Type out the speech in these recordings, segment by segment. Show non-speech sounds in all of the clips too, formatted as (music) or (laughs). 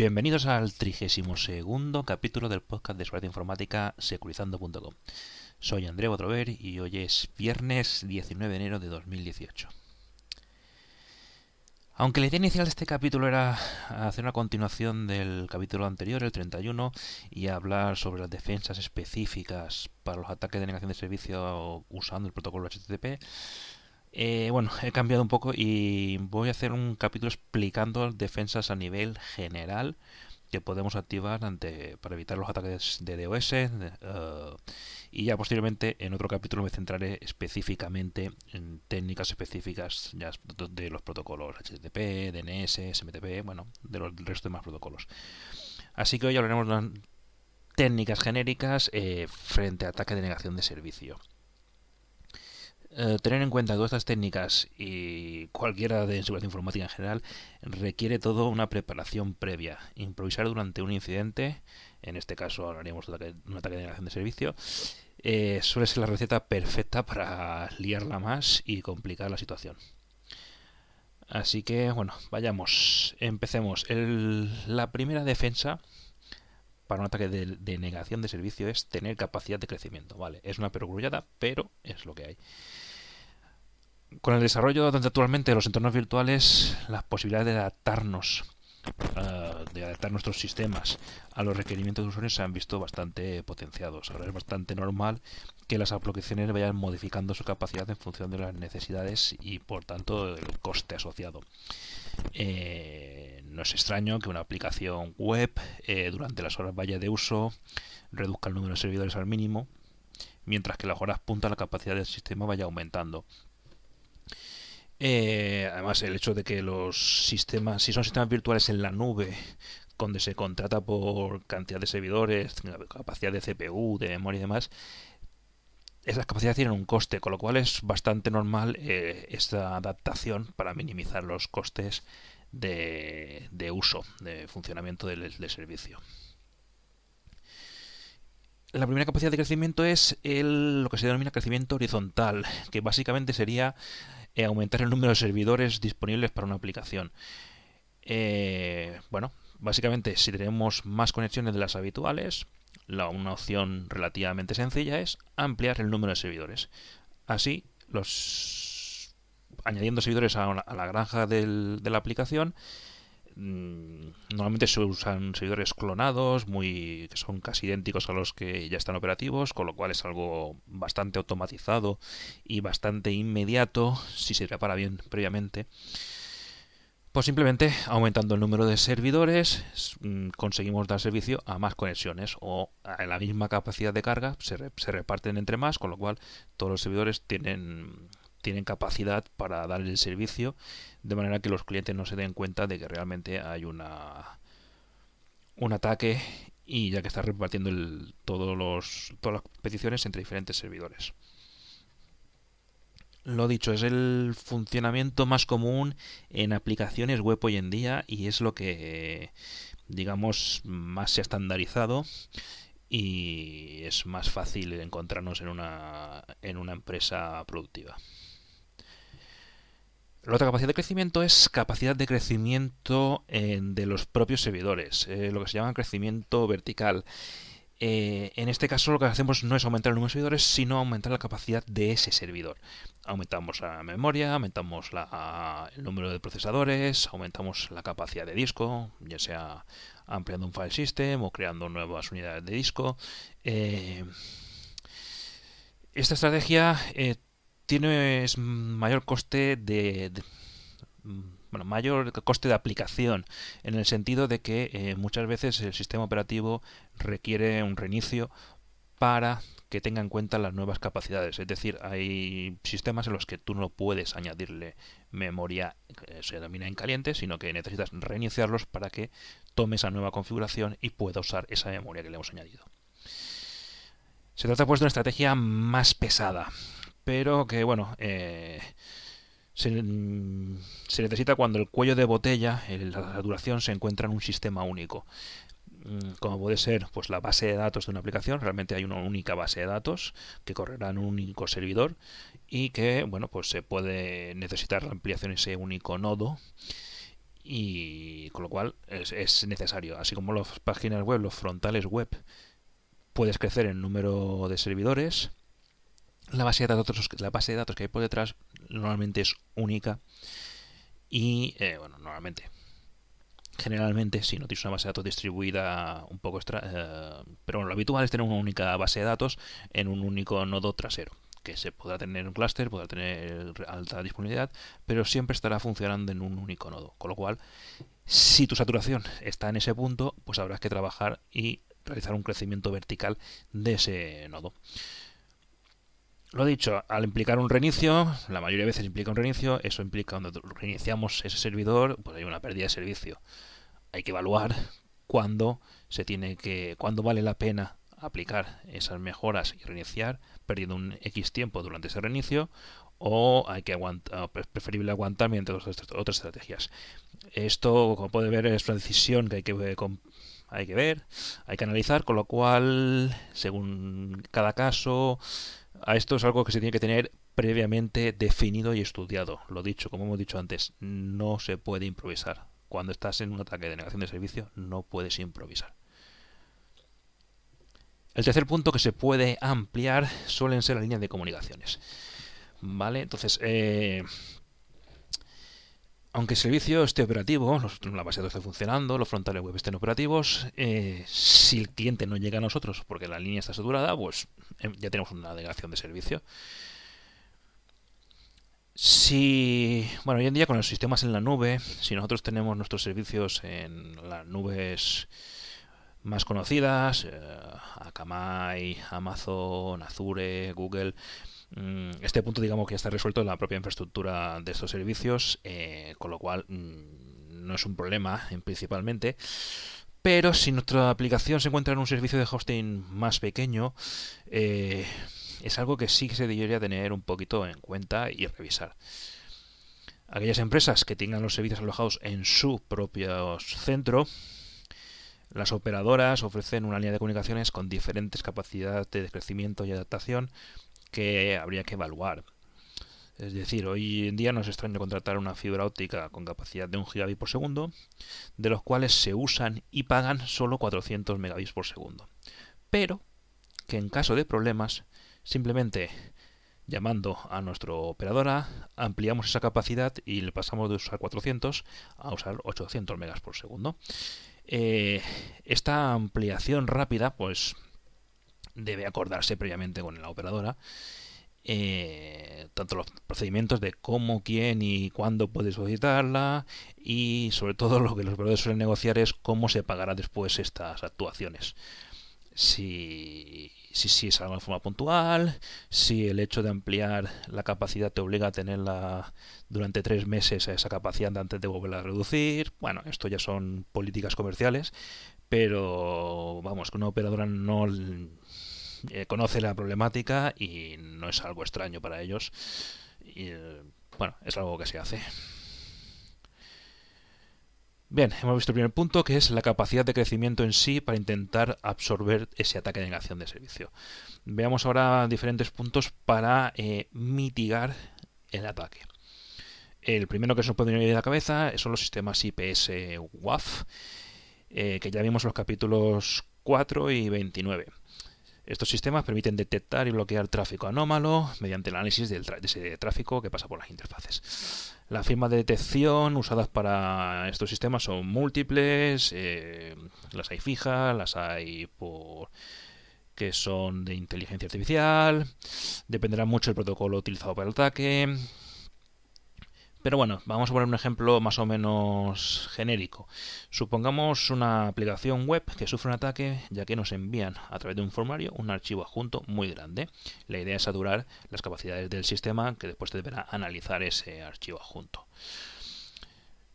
Bienvenidos al 32 capítulo del podcast de seguridad informática securizando.com. Soy André Botrover y hoy es viernes 19 de enero de 2018. Aunque la idea inicial de este capítulo era hacer una continuación del capítulo anterior, el 31, y hablar sobre las defensas específicas para los ataques de negación de servicio usando el protocolo HTTP, eh, bueno, (laughs) he cambiado un poco y voy a hacer un capítulo explicando defensas a nivel general que podemos activar ante, para evitar los ataques de DOS. Eh, y ya posteriormente en otro capítulo me centraré específicamente en técnicas específicas ya de los protocolos HTTP, DNS, SMTP, bueno, de los, del resto de más protocolos. Así que hoy hablaremos de técnicas genéricas eh, frente a ataque de negación de servicio. Eh, tener en cuenta todas estas técnicas y cualquiera de seguridad informática en general requiere todo una preparación previa. Improvisar durante un incidente, en este caso hablaríamos de un ataque de negación de servicio, eh, suele ser la receta perfecta para liarla más y complicar la situación. Así que, bueno, vayamos, empecemos. la primera defensa para un ataque de, de, negación de servicio es tener capacidad de crecimiento. Vale, es una perogrullada, pero es lo que hay. Con el desarrollo actualmente de los entornos virtuales, las posibilidades de adaptarnos, uh, de adaptar nuestros sistemas a los requerimientos de usuarios se han visto bastante potenciados. Ahora es bastante normal que las aplicaciones vayan modificando su capacidad en función de las necesidades y por tanto el coste asociado. Eh, no es extraño que una aplicación web eh, durante las horas vaya de uso reduzca el número de servidores al mínimo, mientras que las horas punta la capacidad del sistema vaya aumentando. Eh, además, el hecho de que los sistemas, si son sistemas virtuales en la nube, donde se contrata por cantidad de servidores, capacidad de CPU, de memoria y demás, esas capacidades tienen un coste, con lo cual es bastante normal eh, esta adaptación para minimizar los costes de, uso, de funcionamiento del, servicio. La primera capacidad de crecimiento es lo que se denomina crecimiento horizontal, que básicamente sería eh, aumentar el número de servidores disponibles para una aplicación. Eh, bueno, básicamente si tenemos más conexiones de las habituales, la, una opción relativamente sencilla es ampliar el número de servidores. Así, los añadiendo servidores a, la granja de la aplicación, normalmente se usan servidores clonados, muy que son casi idénticos a los que ya están operativos, con lo cual es algo bastante automatizado y bastante inmediato si se prepara bien previamente. Pues simplemente aumentando el número de servidores mm, conseguimos dar servicio a más conexiones o a la misma capacidad de carga se reparten entre más, con lo cual todos los servidores tienen tienen capacidad para dar el servicio de manera que los clientes no se den cuenta de que realmente hay una un ataque y ya que está repartiendo todos los, todas las peticiones entre diferentes servidores. Lo dicho, es el funcionamiento más común en aplicaciones web hoy en día y es lo que, digamos, más se ha estandarizado y es más fácil encontrarnos en una, en una empresa productiva. La otra capacidad de crecimiento es capacidad de crecimiento de los propios servidores, eh, lo que se llama crecimiento vertical. Eh, en este caso lo que hacemos no es aumentar el número de servidores, sino aumentar la capacidad de ese servidor. Aumentamos la memoria, aumentamos el número de procesadores, aumentamos la capacidad de disco, ya sea ampliando un file system o creando nuevas unidades de disco. Eh, esta estrategia tiene mayor coste de, bueno, mayor coste de aplicación en el sentido de que eh, muchas veces el sistema operativo requiere un reinicio para que tenga en cuenta las nuevas capacidades. Es decir, hay sistemas en los que tú no puedes añadirle memoria, que se denomina en caliente, sino que necesitas reiniciarlos para que tome esa nueva configuración y pueda usar esa memoria que le hemos añadido. Se trata pues de una estrategia más pesada, pero que bueno, eh, se, necesita cuando el cuello de botella, la saturación, se encuentra en un sistema único. Mm, como puede ser pues la base de datos de una aplicación, realmente hay una única base de datos que correrá en un único servidor y que bueno pues se puede necesitar la ampliación de ese único nodo y con lo cual es, necesario. Así como las páginas web, los frontales web, puedes crecer en número de servidores. La base de datos, la base de datos que hay por detrás normalmente es única y, eh, bueno, normalmente, generalmente, si no tienes una base de datos distribuida un poco extra, eh, pero lo habitual es tener una única base de datos en un único nodo trasero que se podrá tener un clúster, podrá tener alta disponibilidad, pero siempre estará funcionando en un único nodo. Con lo cual, si tu saturación está en ese punto, pues habrás que trabajar y realizar un crecimiento vertical de ese nodo. Lo dicho, al implicar un reinicio, la mayoría de veces implica un reinicio, eso implica cuando reiniciamos ese servidor, pues hay una pérdida de servicio. Hay que evaluar cuándo se tiene que, cuándo vale la pena aplicar esas mejoras y reiniciar, perdiendo un X tiempo durante ese reinicio, o hay que aguantar, preferible aguantar mediante otras estrategias. Esto, como puede ver, es una decisión que hay que, hay que ver, hay que analizar, con lo cual, según cada caso, a esto es algo que se tiene que tener previamente definido y estudiado. Lo dicho, como hemos dicho antes, no se puede improvisar. Cuando estás en un ataque de negación de servicio, no puedes improvisar. El tercer punto que se puede ampliar suelen ser las líneas de comunicaciones. ¿Vale? Entonces, eh, aunque el servicio esté operativo, la base de datos esté funcionando, los frontales web estén operativos, eh, si el cliente no llega a nosotros porque la línea está saturada, pues eh, ya tenemos una negación de servicio. Si, bueno, hoy en día con los sistemas en la nube, si nosotros tenemos nuestros servicios en las nubes más conocidas, eh, Akamai, Amazon, Azure, Google. Mm, este punto digamos que ya está resuelto en la propia infraestructura de estos servicios, eh, con lo cual mm, no es un problema principalmente. Pero si nuestra aplicación se encuentra en un servicio de hosting más pequeño, eh, es algo que sí que se debería tener un poquito en cuenta y revisar. Aquellas empresas que tengan los servicios alojados en su propio centro, las operadoras ofrecen una línea de comunicaciones con diferentes capacidades de crecimiento y adaptación que habría que evaluar. Es decir, hoy en día no es extraño contratar una fibra óptica con capacidad de 1 gigabit por segundo, de los cuales se usan y pagan solo 400 megabits por segundo. Pero que en caso de problemas, simplemente llamando a nuestra operadora, ampliamos esa capacidad y le pasamos de usar 400 a usar 800 megas por segundo. Eh, esta ampliación rápida, pues debe acordarse previamente con la operadora. Eh, tanto los procedimientos de cómo, quién y cuándo puede solicitarla y sobre todo lo que los operadores suelen negociar es cómo se pagará después estas actuaciones si, si, si, es algo de forma puntual, si el hecho de ampliar la capacidad te obliga a tenerla durante tres meses a esa capacidad antes de volverla a reducir. Bueno, esto ya son políticas comerciales, pero vamos, que una operadora no eh, conoce la problemática y no es algo extraño para ellos. Y, eh, bueno, es algo que se hace. Bien, hemos visto el primer punto, que es la capacidad de crecimiento en sí para intentar absorber ese ataque de negación de servicio. Veamos ahora diferentes puntos para eh, mitigar el ataque. El primero que se nos puede venir a la cabeza son los sistemas IPS WAF, que ya vimos en los capítulos 4 y 29. Estos sistemas permiten detectar y bloquear tráfico anómalo mediante el análisis de ese tráfico que pasa por las interfaces. Las firmas de detección usadas para estos sistemas son múltiples, eh, las hay fijas, las hay por que son de inteligencia artificial, dependerá mucho del protocolo utilizado para el ataque, pero bueno, vamos a poner un ejemplo más o menos genérico. Supongamos una aplicación web que sufre un ataque ya que nos envían a través de un formulario un archivo adjunto muy grande. La idea es saturar las capacidades del sistema que después deberá analizar ese archivo adjunto.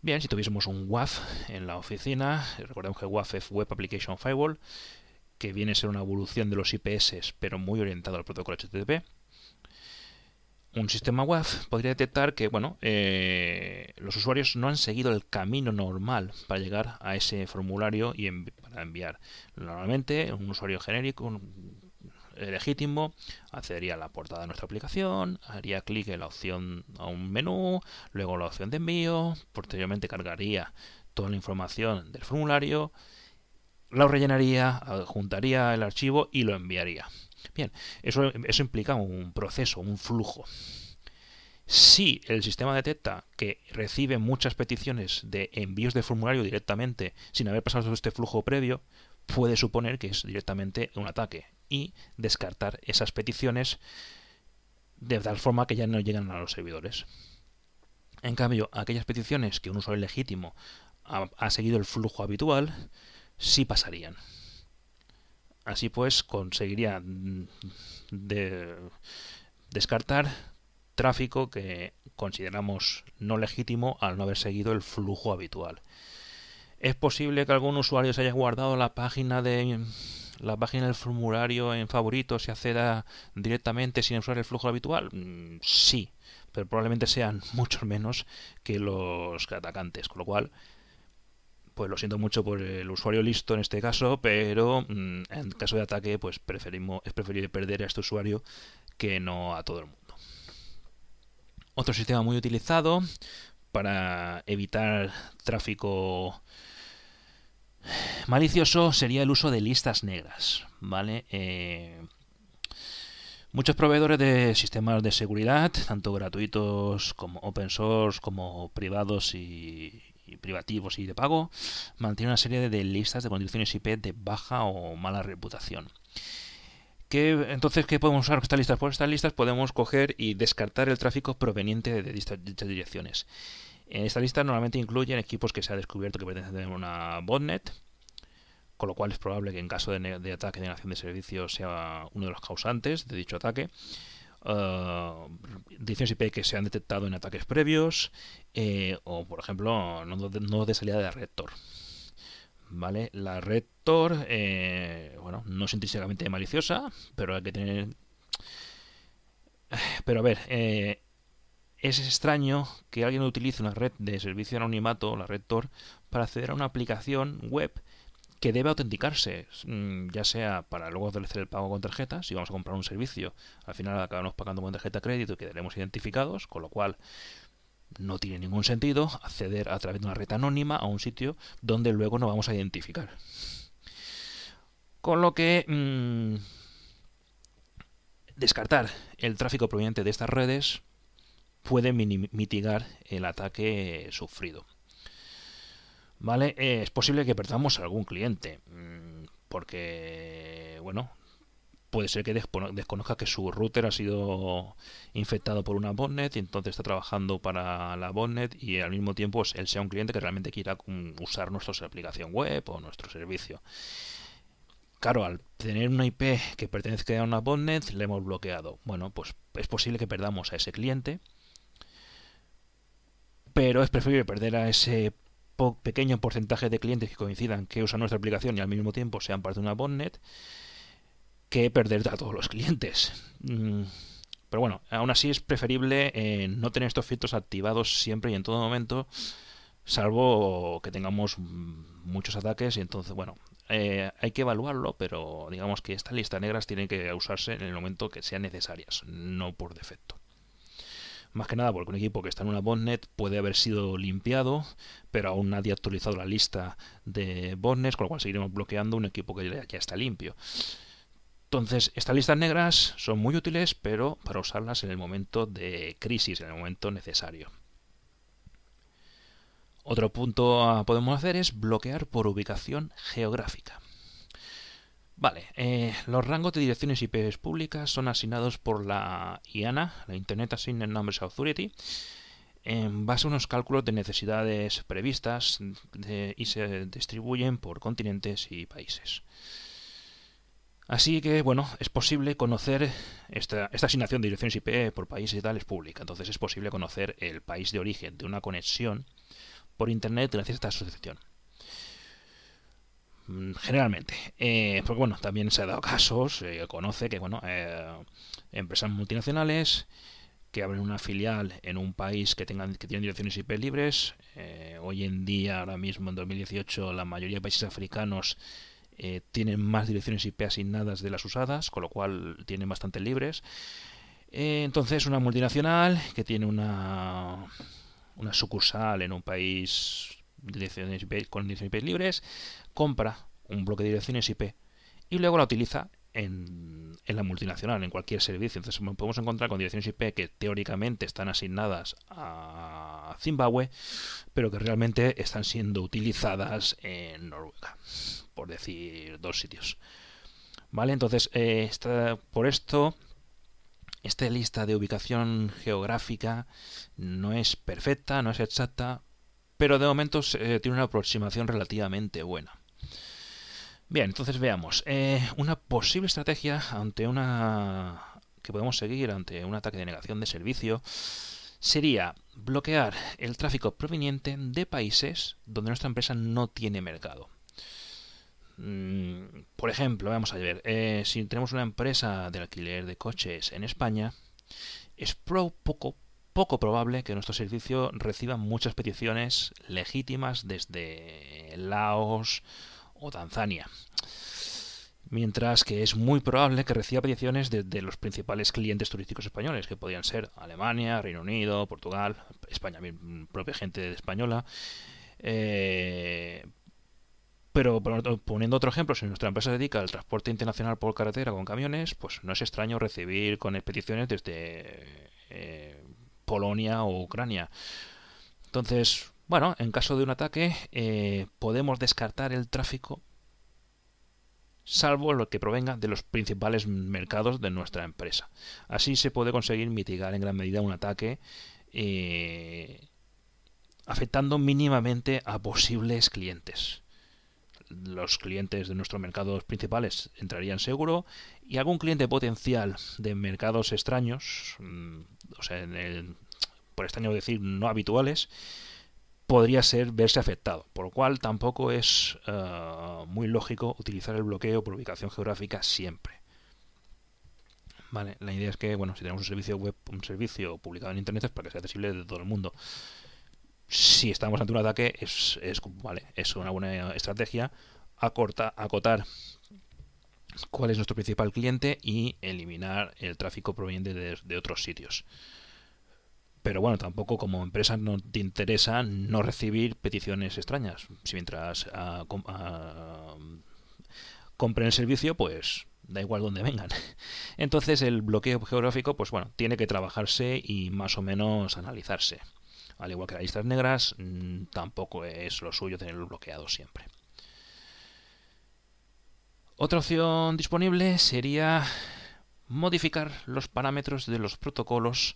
Bien, si tuviésemos un WAF en la oficina, recordemos que WAF es Web Application Firewall, que viene a ser una evolución de los IPS pero muy orientado al protocolo HTTP un sistema web podría detectar que bueno, eh, los usuarios no han seguido el camino normal para llegar a ese formulario y para enviar. Normalmente, un usuario genérico legítimo, accedería a la portada de nuestra aplicación, haría clic en la opción a un menú, luego la opción de envío, posteriormente cargaría toda la información del formulario, lo rellenaría, juntaría el archivo y lo enviaría. Bien, eso, eso implica un proceso, un flujo. Si el sistema detecta que recibe muchas peticiones de envíos de formulario directamente sin haber pasado este flujo previo, puede suponer que es directamente un ataque y descartar esas peticiones de tal forma que ya no llegan a los servidores. En cambio, aquellas peticiones que un usuario legítimo ha, seguido el flujo habitual, sí pasarían. Así pues, conseguiría mm, descartar tráfico que consideramos no legítimo al no haber seguido el flujo habitual. Es posible que algún usuario se haya guardado la página de la página del formulario en favoritos y acceda directamente sin usar el flujo habitual. Mm, sí, pero probablemente sean (laughs) muchos menos que los atacantes, con lo cual pues lo siento mucho por el usuario listo en este caso, pero mm, en caso de ataque, pues preferimos, es preferible perder a este usuario que no a todo el mundo. Otro sistema muy utilizado para evitar tráfico malicioso sería el uso de listas negras, ¿vale? Eh, muchos proveedores de sistemas de seguridad, tanto gratuitos como open source, como privados y, privativos y de pago, mantienen una serie de listas de condiciones IP de baja o mala reputación entonces, ¿qué podemos usar con estas listas? Pues estas listas podemos coger y descartar el tráfico proveniente de dichas, direcciones. En esta lista normalmente incluyen equipos que se ha descubierto que pertenecen a una botnet, con lo cual es probable que en caso de, ataque de negación de servicio sea uno de los causantes de dicho ataque. Uh, direcciones IP que se han detectado en ataques previos eh, o por ejemplo no de salida de rector ¿vale? La red Tor, eh, bueno, no es intrínsecamente maliciosa, pero hay que tener... Pero a ver, eh, es extraño que alguien utilice una red de servicio anonimato, la red Tor, para acceder a una aplicación web que debe autenticarse, mm, ya sea para luego hacer el pago con tarjeta, si vamos a comprar un servicio, al final acabamos pagando con tarjeta de crédito y quedaremos identificados, con lo cual no tiene ningún sentido acceder a través de una red anónima a un sitio donde luego no vamos a identificar. Con lo que mm, descartar el tráfico proveniente de estas redes puede mitigar el ataque sufrido. ¿Vale? es posible que perdamos algún cliente. Mm, porque, bueno, puede ser que desconozca que su router ha sido infectado por una botnet y entonces está trabajando para la botnet y al mismo tiempo pues, él sea un cliente que realmente quiera usar nuestra aplicación web o nuestro servicio. Claro, al tener una IP que pertenece a una botnet, le hemos bloqueado. Bueno, pues es posible que perdamos a ese cliente, pero es preferible perder a ese pequeño porcentaje de clientes que coincidan que usan nuestra aplicación y al mismo tiempo sean parte de una botnet que perder a todos los clientes. Mm, pero bueno, aún así es preferible eh, no tener estos filtros activados siempre y en todo momento, salvo que tengamos muchos ataques y entonces, bueno, eh, hay que evaluarlo, pero digamos que estas listas negras tienen que usarse en el momento que sean necesarias, no por defecto. Más que nada porque un equipo que está en una botnet puede haber sido limpiado, pero aún nadie ha actualizado la lista de botnets, con lo cual seguiremos bloqueando un equipo que ya está limpio. Entonces, estas listas negras son muy útiles, pero para usarlas en el momento de crisis, en el momento necesario. Otro punto podemos hacer es bloquear por ubicación geográfica. Vale, eh, los rangos de direcciones IP públicas son asignados por la IANA, la Internet Assigned Numbers Authority, en base a unos cálculos de necesidades previstas y se distribuyen por continentes y países. Así que, bueno, es posible conocer esta, asignación de direcciones IP por países y tal es pública. Entonces es posible conocer el país de origen de una conexión por Internet gracias a esta asociación. Mm, generalmente. Eh, porque, bueno, también se ha dado casos, se conoce que, bueno, eh, empresas multinacionales que abren una filial en un país que tengan que tienen direcciones IP libres. Eh, hoy en día, ahora mismo en 2018, la mayoría de países africanos eh, tienen más direcciones IP asignadas de las usadas, con lo cual tienen bastante libres. Eh, entonces, una multinacional que tiene una, una sucursal en un país con direcciones IP libres, compra un bloque de direcciones IP y luego la utiliza en, en, la multinacional, en cualquier servicio. Entonces podemos encontrar con direcciones IP que teóricamente están asignadas a Zimbabue, pero que realmente están siendo utilizadas en Noruega, por decir dos sitios. ¿Vale? Entonces, eh, por esto, esta lista de ubicación geográfica no es perfecta, no es exacta, pero de momento eh, tiene una aproximación relativamente buena. Bien, entonces veamos. Eh, una posible estrategia ante una que podemos seguir ante un ataque de negación de servicio sería bloquear el tráfico proveniente de países donde nuestra empresa no tiene mercado. Mm, por ejemplo, vamos a ver, eh, si tenemos una empresa de alquiler de coches en España, es poco, poco probable que nuestro servicio reciba muchas peticiones legítimas desde Laos, o Tanzania. Mientras que es muy probable que reciba peticiones de, los principales clientes turísticos españoles, que podrían ser Alemania, Reino Unido, Portugal, España, propia gente española. Eh, pero poniendo otro ejemplo, si nuestra empresa se dedica al transporte internacional por carretera con camiones, pues no es extraño recibir con peticiones desde eh, Polonia o Ucrania. Entonces, bueno, en caso de un ataque eh, podemos descartar el tráfico salvo lo que provenga de los principales mercados de nuestra empresa. Así se puede conseguir mitigar en gran medida un ataque eh, afectando mínimamente a posibles clientes. Los clientes de nuestros mercados principales entrarían seguro y algún cliente potencial de mercados extraños, mm, o sea, por extraño decir no habituales, podría ser verse afectado, por lo cual tampoco es eh, muy lógico utilizar el bloqueo por ubicación geográfica siempre. Vale, la idea es que, bueno, si tenemos un servicio web, un servicio publicado en internet es para que sea accesible de todo el mundo. Si estamos ante un ataque, es, vale, es una buena estrategia acorta, acotar cuál es nuestro principal cliente y eliminar el tráfico proveniente de otros sitios pero bueno, tampoco como empresa no te interesa no recibir peticiones extrañas. Si mientras uh, compren el servicio, pues da igual donde vengan. (laughs) Entonces el bloqueo geográfico, pues bueno, tiene que trabajarse y más o menos analizarse. Al igual que las listas negras, mm, tampoco es lo suyo tenerlo bloqueado siempre. Otra opción disponible sería modificar los parámetros de los protocolos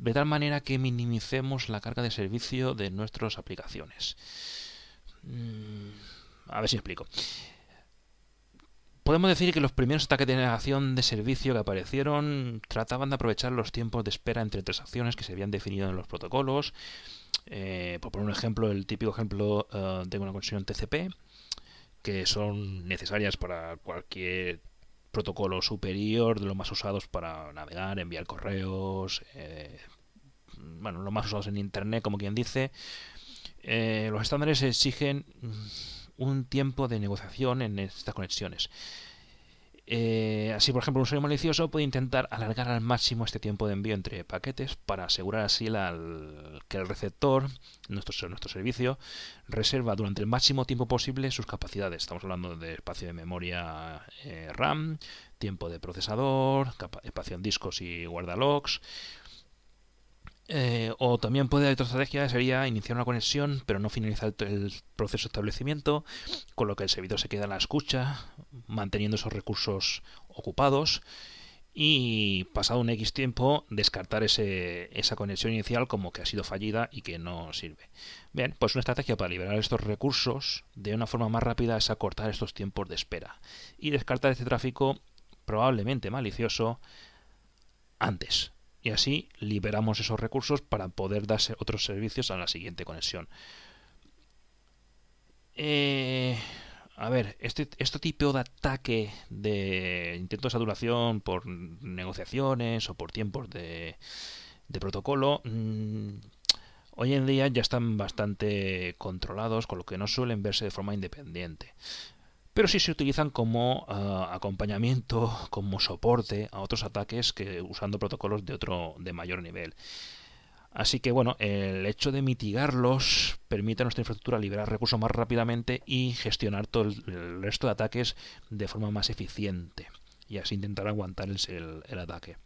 de tal manera que minimicemos la carga de servicio de nuestras aplicaciones. Mm, a ver si explico. Podemos decir que los primeros ataques de negación de servicio que aparecieron trataban de aprovechar los tiempos de espera entre transacciones que se habían definido en los protocolos. Eh, por poner un ejemplo, el típico ejemplo eh, de una conexión TCP, que son necesarias para cualquier protocolo superior de los más usados para navegar, enviar correos, eh, bueno, los más usados en Internet, como quien dice. Eh, los estándares exigen un tiempo de negociación en estas conexiones. Eh, así, por ejemplo, un usuario malicioso puede intentar alargar al máximo este tiempo de envío entre paquetes para asegurar así que el receptor, nuestro, servicio, reserva durante el máximo tiempo posible sus capacidades. Estamos hablando de espacio de memoria eh, RAM, tiempo de procesador, espacio en discos y guardalogs. Eh, o también puede otra estrategia, sería iniciar una conexión, pero no finalizar el proceso de establecimiento, con lo que el servidor se queda en la escucha, manteniendo esos recursos ocupados y pasado un X tiempo descartar ese, esa conexión inicial como que ha sido fallida y que no sirve. Bien, pues una estrategia para liberar estos recursos de una forma más rápida es acortar estos tiempos de espera y descartar este tráfico probablemente malicioso antes y así liberamos esos recursos para poder darse otros servicios a la siguiente conexión. Eh, a ver, este, este tipo de ataque de intento de saturación por negociaciones o por tiempos de, protocolo, mm, hoy en día ya están bastante controlados, con lo que no suelen verse de forma independiente. Pero sí se utilizan como uh, acompañamiento, como soporte a otros ataques que usando protocolos de otro de mayor nivel. Así que bueno, el hecho de mitigarlos permite a nuestra infraestructura liberar recursos más rápidamente y gestionar todo el, resto de ataques de forma más eficiente y así intentar aguantar el, ataque.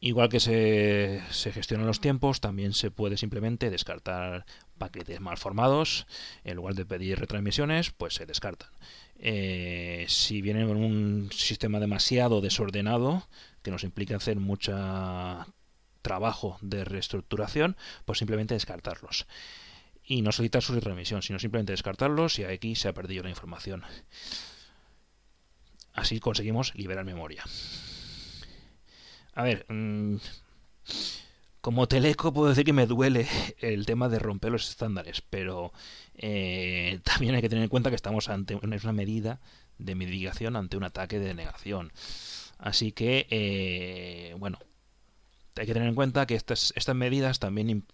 Igual que se, gestionan los tiempos, también se puede simplemente descartar paquetes mal formados. En lugar de pedir retransmisiones, pues se descartan. Eh, si viene en un sistema demasiado desordenado, que nos implica hacer mucho trabajo de reestructuración, pues simplemente descartarlos. Y no solicitar su retransmisión, sino simplemente descartarlos y aquí se ha perdido la información. Así conseguimos liberar memoria. A ver, mmm, como teleco puedo decir que me duele el tema de romper los estándares, pero eh, también hay que tener en cuenta que estamos ante una medida de mitigación ante un ataque de denegación. Así que, eh, bueno, hay que tener en cuenta que estas, estas medidas también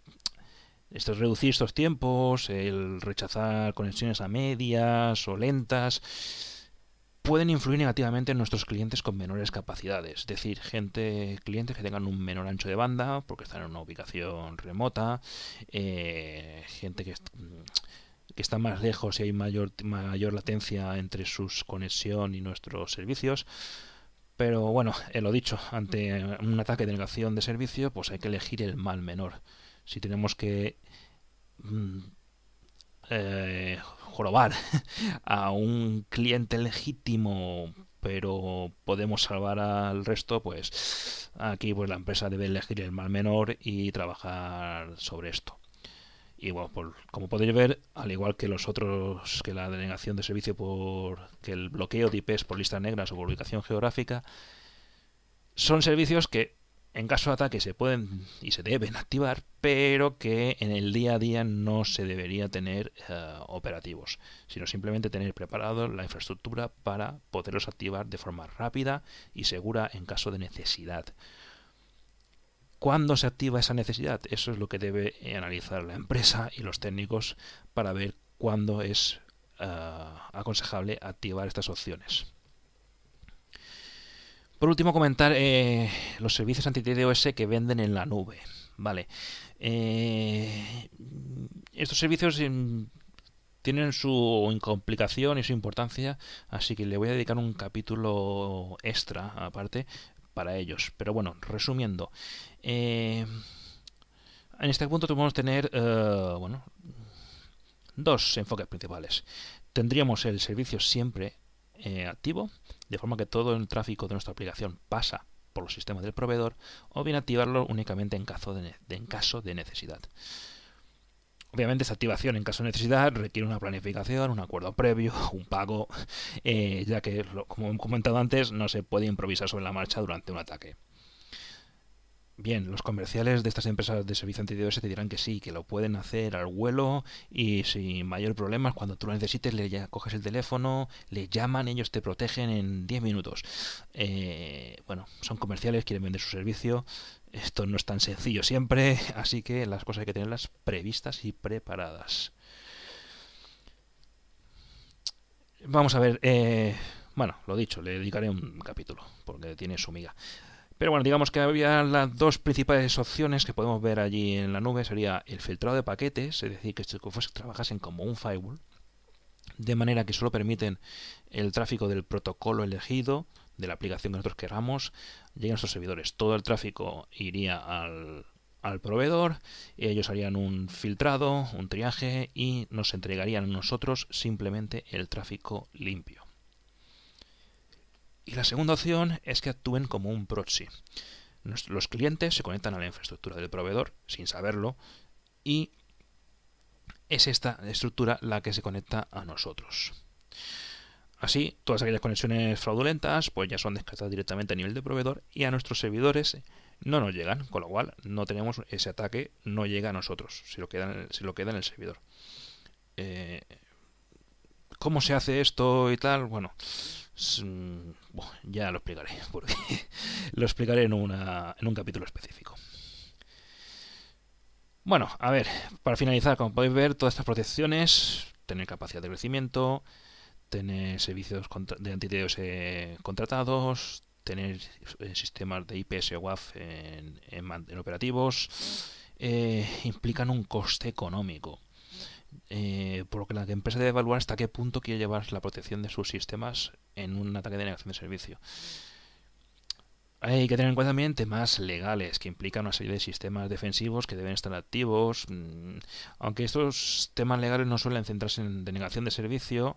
esto es reducir estos tiempos, el rechazar conexiones a medias o lentas, pueden influir negativamente en nuestros clientes con menores capacidades, es decir, gente, clientes que tengan un menor ancho de banda porque están en una ubicación remota, eh, gente que, está más lejos y hay mayor, mayor latencia entre sus conexión y nuestros servicios. Pero bueno, eh, lo dicho, ante un ataque de negación de servicio, pues hay que elegir el mal menor. Si tenemos que mm, eh, jorobar (laughs) a un cliente legítimo pero podemos salvar al resto, pues aquí pues la empresa debe elegir el mal menor y trabajar sobre esto. Y bueno, como podéis ver, al igual que los otros, que la denegación de servicio por que el bloqueo de IPs por listas negras o por ubicación geográfica, son servicios que en caso de ataque se pueden y se deben activar, pero que en el día a día no se debería tener eh, operativos, sino simplemente tener preparado la infraestructura para poderlos activar de forma rápida y segura en caso de necesidad. ¿Cuándo se activa esa necesidad? Eso es lo que debe analizar la empresa y los técnicos para ver cuándo es eh, aconsejable activar estas opciones. Por último, comentar eh, los servicios anti-DDoS que venden en la nube. Vale. Eh, estos servicios em, tienen su complicación y su importancia, así que le voy a dedicar un capítulo extra aparte para ellos. Pero bueno, resumiendo, eh, en este punto podemos tener bueno, dos enfoques principales. Tendríamos el servicio siempre activo, de forma que todo el tráfico de nuestra aplicación pasa por los sistemas del proveedor, o bien activarlo únicamente en caso de, necesidad. Obviamente esta activación en caso de necesidad requiere una planificación, un acuerdo previo, (laughs) un pago, eh, ya que, como he comentado antes, no se puede improvisar sobre la marcha durante un ataque. Bien, los comerciales de estas empresas de servicio anti-DDoS te dirán que sí, que lo pueden hacer al vuelo y sin mayor problema. Cuando tú lo necesites, le coges el teléfono, le llaman, ellos te protegen en 10 minutos. Eh, bueno, son comerciales, quieren vender su servicio. Esto no es tan sencillo siempre, (laughs) así que las cosas hay que tenerlas previstas y preparadas. Vamos a ver, eh, bueno, lo dicho, le dedicaré un capítulo, porque tiene su miga. Pero bueno, digamos que había las dos principales opciones que podemos ver allí en la nube. Sería el filtrado de paquetes, es decir, que trabajasen como un firewall, de manera que solo permiten el tráfico del protocolo elegido, de la aplicación que nosotros queramos, lleguen a nuestros servidores. Todo el tráfico iría al, al proveedor, ellos harían un filtrado, un triaje y nos entregarían a nosotros simplemente el tráfico limpio. Y la segunda opción es que actúen como un proxy. Los clientes se conectan a la infraestructura del proveedor sin saberlo y es esta estructura la que se conecta a nosotros. Así, todas aquellas conexiones fraudulentas pues ya son descartadas directamente a nivel de proveedor y a nuestros servidores no nos llegan, con lo cual no tenemos ese ataque, no llega a nosotros, si lo queda en el, lo queda en el servidor. Eh, ¿Cómo se hace esto y tal? Bueno, ya lo explicaré, (laughs) porque lo explicaré en, una, en un capítulo específico. Bueno, a ver, para finalizar, como podéis ver, todas estas protecciones tener capacidad de crecimiento, tener servicios de anti-DDoS contratados, tener sistemas de IPS o WAF en, en, operativos, implican un coste económico. Por lo que la empresa debe evaluar hasta qué punto quiere llevar la protección de sus sistemas en un ataque de negación de servicio. Hay que tener en cuenta también temas legales que implican una serie de sistemas defensivos que deben estar activos. Mm, aunque estos temas legales no suelen centrarse en denegación de servicio,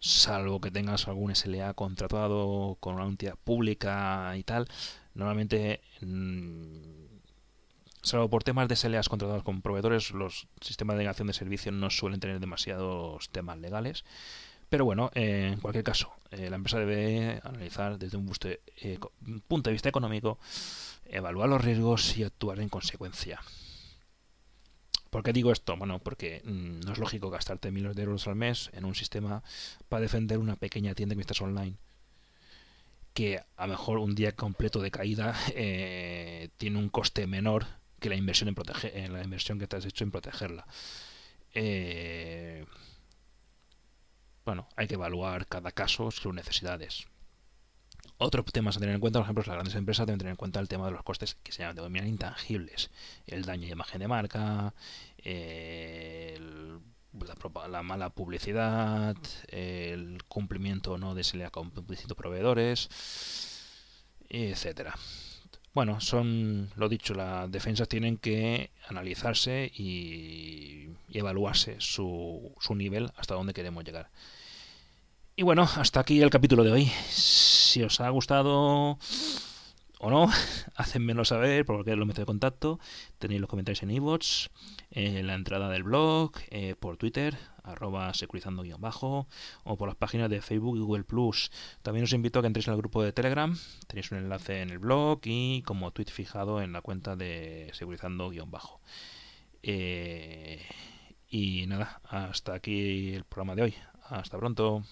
salvo que tengas algún SLA contratado con una entidad pública y tal, normalmente, mm, salvo por temas de SLAs contratados con proveedores, los sistemas de denegación de servicio no suelen tener demasiados temas legales. Pero bueno, eh, en cualquier caso, eh, la empresa debe analizar desde un eh, punto de vista económico, evaluar los riesgos y actuar en consecuencia. ¿Por qué digo esto? Bueno, porque mm, no es lógico gastarte miles de euros al mes en un sistema para defender una pequeña tienda que estás online. Que a lo mejor un día completo de caída tiene un coste menor que la inversión en, proteger, en la inversión que te has hecho en protegerla. Eh, bueno, hay que evaluar cada caso, sus necesidades. Otro tema a tener en cuenta, por ejemplo, las grandes empresas deben tener en cuenta el tema de los costes que se denominan intangibles. El daño de imagen de marca, la, mala publicidad, el cumplimiento o no de SLA con distintos proveedores, etcétera. Bueno, son, lo dicho, las defensas tienen que analizarse y, evaluarse su, su nivel hasta dónde queremos llegar. Y bueno, hasta aquí el capítulo de hoy. Si os ha gustado o no, (laughs) hacedmelo saber por lo meto de contacto. Tenéis los comentarios en iVoox, en la entrada del blog, eh, por Twitter, arroba securizando-bajo, o por las páginas de Facebook y Google Plus. También os invito a que entréis al grupo de Telegram. Tenéis un enlace en el blog y como tweet fijado en la cuenta de securizando-bajo. Eh, y nada, hasta aquí el programa de hoy. Hasta pronto.